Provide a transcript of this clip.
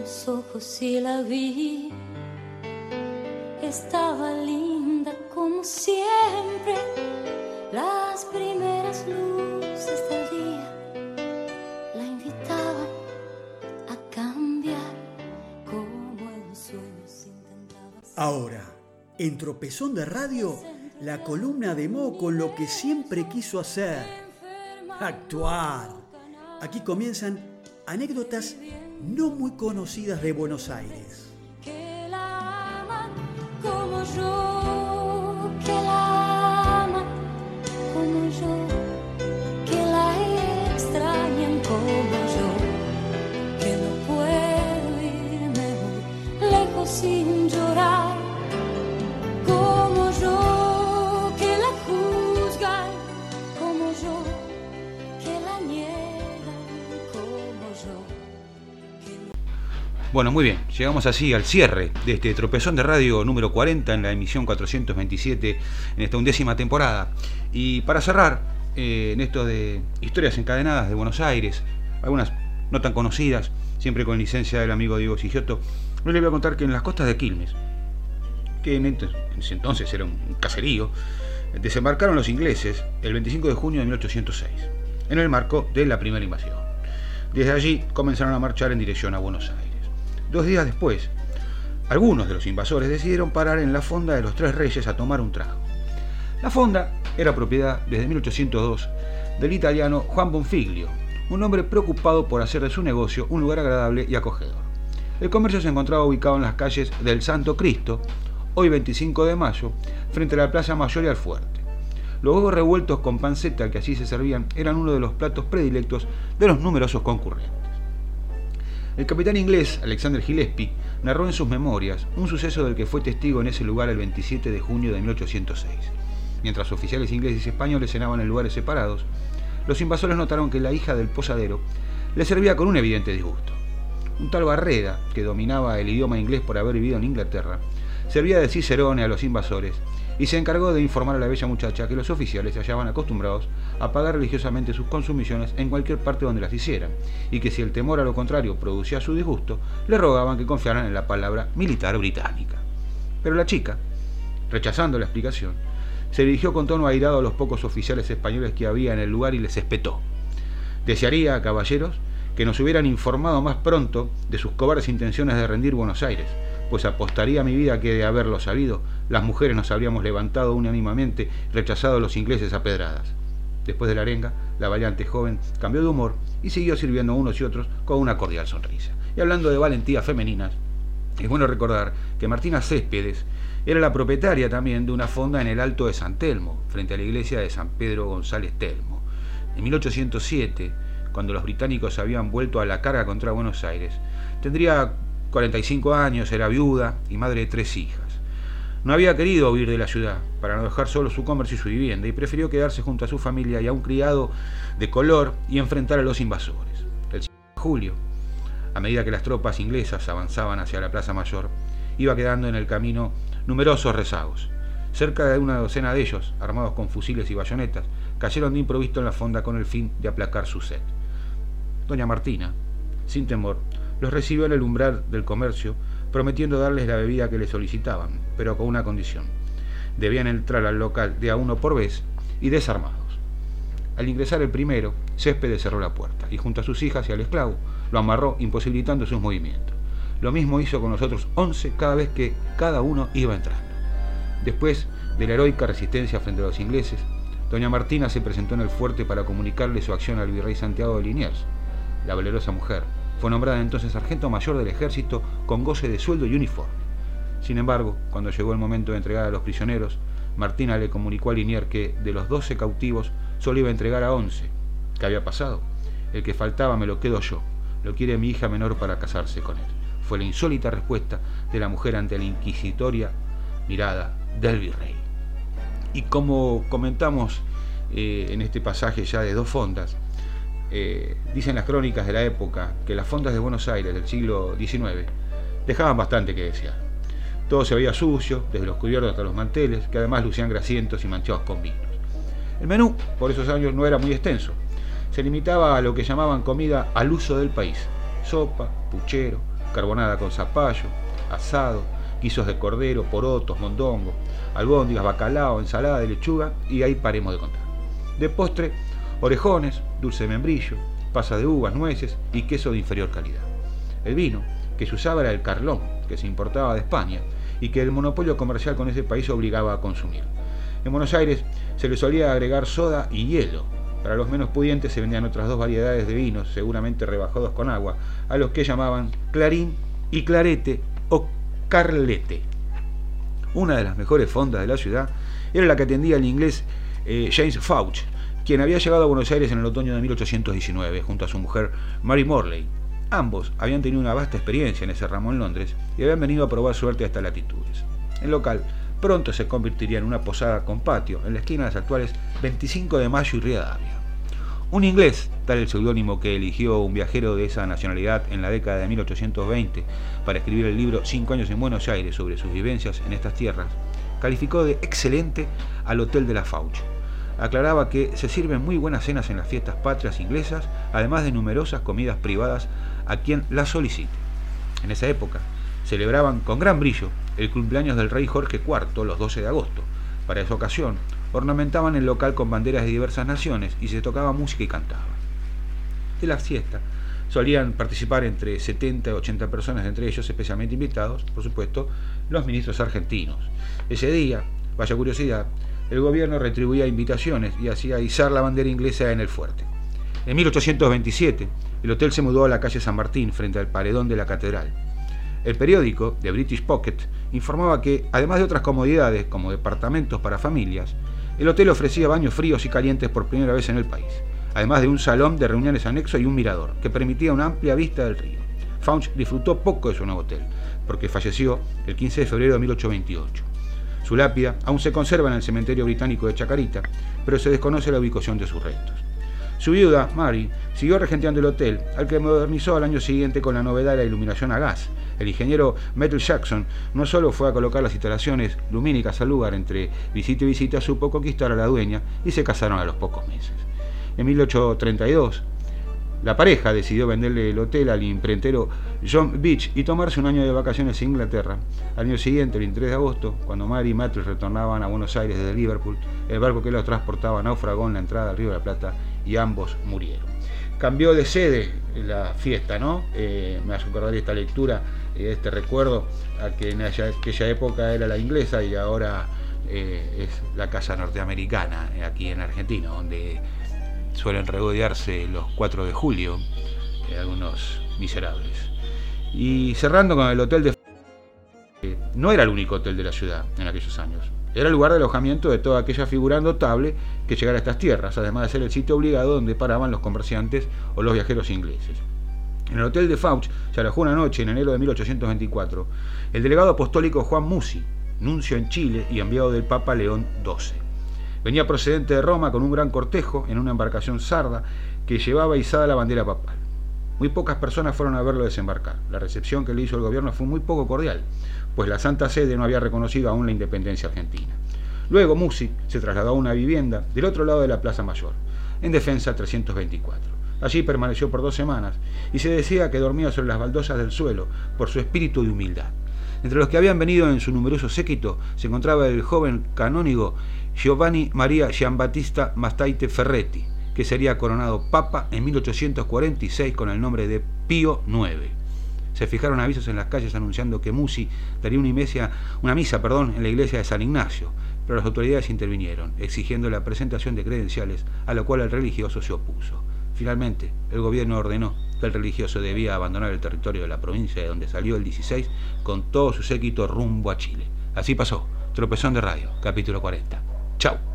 los ojos y la vi. Estaba linda como siempre, las primeras luces del día la invitaban a cambiar como el sueño se intentaba. Ahora, en Tropezón de Radio, la columna de Mo con lo que siempre quiso hacer, actuar. Aquí comienzan anécdotas no muy conocidas de Buenos Aires. Bueno, muy bien, llegamos así al cierre de este tropezón de radio número 40 en la emisión 427 en esta undécima temporada. Y para cerrar, eh, en esto de historias encadenadas de Buenos Aires, algunas no tan conocidas, siempre con licencia del amigo Diego Sigioto, hoy les voy a contar que en las costas de Quilmes, que en ese entonces era un caserío, desembarcaron los ingleses el 25 de junio de 1806, en el marco de la primera invasión. Desde allí comenzaron a marchar en dirección a Buenos Aires. Dos días después, algunos de los invasores decidieron parar en la fonda de los Tres Reyes a tomar un trago. La fonda era propiedad desde 1802 del italiano Juan Bonfiglio, un hombre preocupado por hacer de su negocio un lugar agradable y acogedor. El comercio se encontraba ubicado en las calles del Santo Cristo, hoy 25 de mayo, frente a la Plaza Mayor y al Fuerte. Los huevos revueltos con panceta que así se servían eran uno de los platos predilectos de los numerosos concurrentes. El capitán inglés Alexander Gillespie narró en sus memorias un suceso del que fue testigo en ese lugar el 27 de junio de 1806. Mientras oficiales ingleses y españoles cenaban en lugares separados, los invasores notaron que la hija del posadero le servía con un evidente disgusto. Un tal Barreda, que dominaba el idioma inglés por haber vivido en Inglaterra, servía de cicerone a los invasores y se encargó de informar a la bella muchacha que los oficiales se hallaban acostumbrados a pagar religiosamente sus consumiciones en cualquier parte donde las hicieran, y que si el temor a lo contrario producía su disgusto, le rogaban que confiaran en la palabra militar británica. Pero la chica, rechazando la explicación, se dirigió con tono airado a los pocos oficiales españoles que había en el lugar y les espetó. Desearía, caballeros, que nos hubieran informado más pronto de sus cobardes intenciones de rendir Buenos Aires, pues apostaría mi vida que de haberlo sabido, las mujeres nos habríamos levantado unánimemente rechazado a los ingleses a pedradas. Después de la arenga, la valiente joven cambió de humor y siguió sirviendo a unos y otros con una cordial sonrisa. Y hablando de valentías femeninas, es bueno recordar que Martina Céspedes era la propietaria también de una fonda en el Alto de San Telmo, frente a la iglesia de San Pedro González Telmo. En 1807, cuando los británicos habían vuelto a la carga contra Buenos Aires, tendría 45 años, era viuda y madre de tres hijas. No había querido huir de la ciudad para no dejar solo su comercio y su vivienda y prefirió quedarse junto a su familia y a un criado de color y enfrentar a los invasores. El 5 de julio, a medida que las tropas inglesas avanzaban hacia la Plaza Mayor, iba quedando en el camino numerosos rezagos. Cerca de una docena de ellos, armados con fusiles y bayonetas, cayeron de improviso en la fonda con el fin de aplacar su sed. Doña Martina, sin temor, los recibió en el umbral del comercio, prometiendo darles la bebida que le solicitaban, pero con una condición. Debían entrar al local de a uno por vez y desarmados. Al ingresar el primero, Céspedes cerró la puerta y junto a sus hijas y al esclavo lo amarró imposibilitando sus movimientos. Lo mismo hizo con los otros once cada vez que cada uno iba entrando. Después de la heroica resistencia frente a los ingleses, doña Martina se presentó en el fuerte para comunicarle su acción al virrey Santiago de Liniers. La valerosa mujer fue nombrada entonces sargento mayor del ejército con goce de sueldo y uniforme. Sin embargo, cuando llegó el momento de entregar a los prisioneros, Martina le comunicó a Liniers que de los 12 cautivos solo iba a entregar a 11. ¿Qué había pasado? El que faltaba me lo quedo yo. Lo quiere mi hija menor para casarse con él. Fue la insólita respuesta de la mujer ante la inquisitoria mirada del virrey. Y como comentamos eh, en este pasaje ya de dos fondas, eh, dicen las crónicas de la época que las fondas de Buenos Aires del siglo XIX dejaban bastante que desear. Todo se veía sucio, desde los cubiertos hasta los manteles, que además lucían grasientos y manchados con vinos. El menú, por esos años, no era muy extenso. Se limitaba a lo que llamaban comida al uso del país. Sopa, puchero, carbonada con zapallo, asado, guisos de cordero, porotos, mondongo, albóndigas, bacalao, ensalada de lechuga y ahí paremos de contar. De postre, orejones, dulce de membrillo, pasa de uvas, nueces y queso de inferior calidad. El vino que se usaba era el carlón, que se importaba de España y que el monopolio comercial con ese país obligaba a consumir. En Buenos Aires se le solía agregar soda y hielo. Para los menos pudientes se vendían otras dos variedades de vinos, seguramente rebajados con agua, a los que llamaban clarín y clarete o carlete. Una de las mejores fondas de la ciudad era la que atendía el inglés eh, James Fauch, quien había llegado a Buenos Aires en el otoño de 1819 junto a su mujer Mary Morley. Ambos habían tenido una vasta experiencia en ese ramo en Londres y habían venido a probar suerte a estas latitudes. El local pronto se convertiría en una posada con patio en la esquina de las actuales 25 de Mayo y Rivadavia. Un inglés, tal el seudónimo que eligió un viajero de esa nacionalidad en la década de 1820 para escribir el libro Cinco años en Buenos Aires sobre sus vivencias en estas tierras, calificó de excelente al Hotel de la Fauch. Aclaraba que se sirven muy buenas cenas en las fiestas patrias inglesas, además de numerosas comidas privadas a quien las solicite. En esa época, celebraban con gran brillo el cumpleaños del rey Jorge IV los 12 de agosto. Para esa ocasión, ornamentaban el local con banderas de diversas naciones y se tocaba música y cantaba. De la fiesta solían participar entre 70 y 80 personas, entre ellos especialmente invitados, por supuesto, los ministros argentinos. Ese día, vaya curiosidad, el gobierno retribuía invitaciones y hacía izar la bandera inglesa en el fuerte. En 1827, el hotel se mudó a la calle San Martín, frente al paredón de la catedral. El periódico, The British Pocket, informaba que, además de otras comodidades como departamentos para familias, el hotel ofrecía baños fríos y calientes por primera vez en el país, además de un salón de reuniones anexo y un mirador, que permitía una amplia vista del río. Fauch disfrutó poco de su nuevo hotel, porque falleció el 15 de febrero de 1828. Su lápida aún se conserva en el cementerio británico de Chacarita, pero se desconoce la ubicación de sus restos. Su viuda, Mary, siguió regenteando el hotel, al que modernizó al año siguiente con la novedad de la iluminación a gas. El ingeniero Metal Jackson no solo fue a colocar las instalaciones lumínicas al lugar entre visita y visita, supo conquistar a la dueña y se casaron a los pocos meses. En 1832, la pareja decidió venderle el hotel al imprentero John Beach y tomarse un año de vacaciones en Inglaterra. Al año siguiente, el 23 de agosto, cuando Mary y Matthew retornaban a Buenos Aires desde Liverpool, el barco que los transportaba naufragó en la entrada al Río de la Plata y ambos murieron. Cambió de sede la fiesta, ¿no? Eh, me hace acordar esta lectura, eh, este recuerdo, a que en aquella época era la inglesa y ahora eh, es la casa norteamericana, aquí en Argentina, donde suelen regodearse los 4 de julio algunos miserables. Y cerrando con el hotel de... no era el único hotel de la ciudad en aquellos años. Era el lugar de alojamiento de toda aquella figura notable que llegara a estas tierras, además de ser el sitio obligado donde paraban los comerciantes o los viajeros ingleses. En el hotel de Fauch se alojó una noche en enero de 1824 el delegado apostólico Juan Musi, nuncio en Chile y enviado del Papa León XII. Venía procedente de Roma con un gran cortejo en una embarcación sarda que llevaba izada la bandera papal. Muy pocas personas fueron a verlo desembarcar. La recepción que le hizo el gobierno fue muy poco cordial pues la Santa Sede no había reconocido aún la independencia argentina. Luego Musi se trasladó a una vivienda del otro lado de la Plaza Mayor, en Defensa 324. Allí permaneció por dos semanas y se decía que dormía sobre las baldosas del suelo por su espíritu de humildad. Entre los que habían venido en su numeroso séquito se encontraba el joven canónigo Giovanni Maria Giambattista Mastaite Ferretti, que sería coronado papa en 1846 con el nombre de Pío IX. Se fijaron avisos en las calles anunciando que Musi daría una, misa, una misa perdón, en la iglesia de San Ignacio, pero las autoridades intervinieron, exigiendo la presentación de credenciales, a lo cual el religioso se opuso. Finalmente, el gobierno ordenó el religioso debía abandonar el territorio de la provincia de donde salió el 16 con todo su séquito rumbo a Chile. Así pasó. Tropezón de Radio, capítulo 40. Chau.